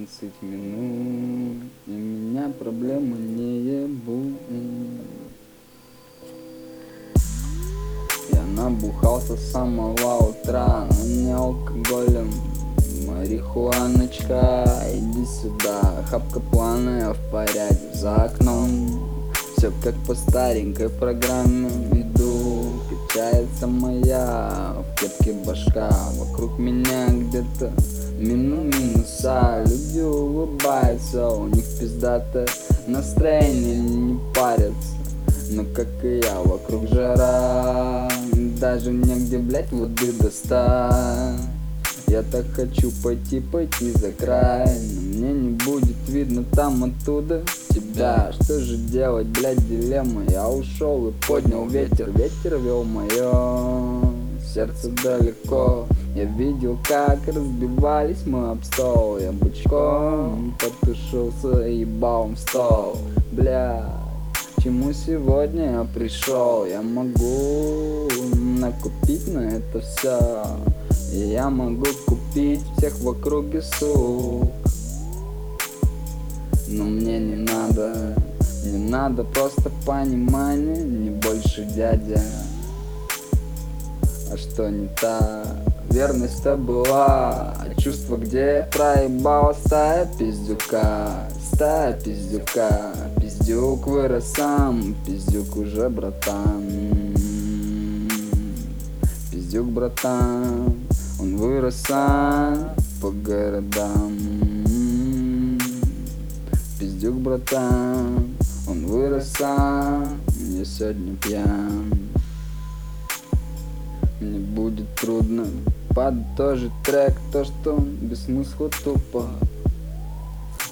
30 минут, и меня проблемы не ебут. Я набухался с самого утра, но не алкоголем. Марихуаночка, иди сюда, хапка плана, я в порядке за окном. Все как по старенькой программе иду Качается моя в кепке башка Вокруг меня где-то мину минуса Люди улыбаются, у них пиздатое настроение Не парятся, но как и я, вокруг жара Даже негде, блять, воды достать. Я так хочу пойти, пойти за край Но мне не будет видно там оттуда тебя. Что же делать, блядь, дилемма? Я ушел и поднял ветер. Ветер вел мое сердце далеко Я видел, как разбивались мы об стол. Я бычком потушился и ебал в стол. Бля, чему сегодня я пришел? Я могу накупить на это все и я могу купить всех в округе сук Но мне не надо, не надо просто понимание Не больше дядя. А что не так? Верность-то была, а чувство где проебала стая пиздюка Стая пиздюка, пиздюк вырос сам, пиздюк уже братан. Пиздюк братан он вырос сам по городам. Пиздюк, братан Он вырос сам Я сегодня пьян. Мне будет трудно подытожить трек То, что без смысла тупо.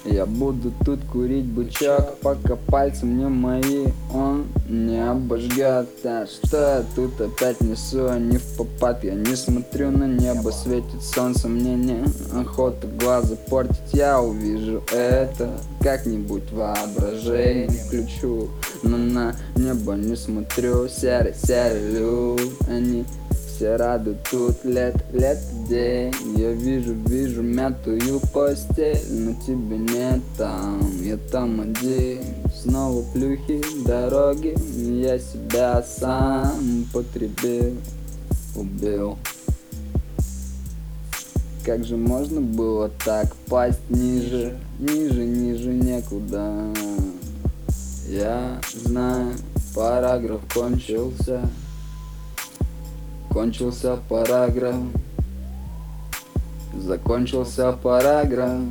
Я буду тут курить бычок, пока пальцы мне мои он не обожгет А что я тут опять несу, а не в попад? Я не смотрю на небо, светит солнце Мне не охота глаза портить. Я увижу это как-нибудь воображение Включу, но на небо не смотрю Серый-серый люд, они все рады тут лет, лет день. Я вижу, вижу мятую постель Но тебе нет там, я там один. Снова плюхи, дороги. Я себя сам потребил, убил. Как же можно было так пасть ниже, ниже, ниже некуда? Я знаю, параграф кончился Кончился параграф. Закончился параграф